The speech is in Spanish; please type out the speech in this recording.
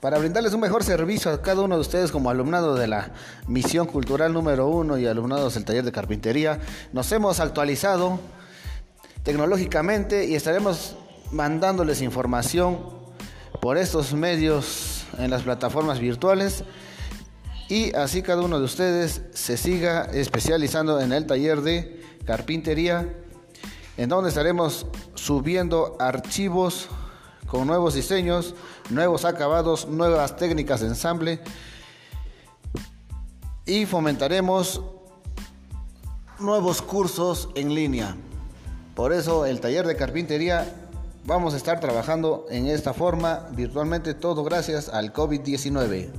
para brindarles un mejor servicio a cada uno de ustedes como alumnado de la misión cultural número uno y alumnados del taller de carpintería. Nos hemos actualizado tecnológicamente y estaremos mandándoles información por estos medios en las plataformas virtuales y así cada uno de ustedes se siga especializando en el taller de carpintería en donde estaremos subiendo archivos con nuevos diseños, nuevos acabados, nuevas técnicas de ensamble y fomentaremos nuevos cursos en línea. Por eso el taller de carpintería vamos a estar trabajando en esta forma virtualmente todo gracias al COVID-19.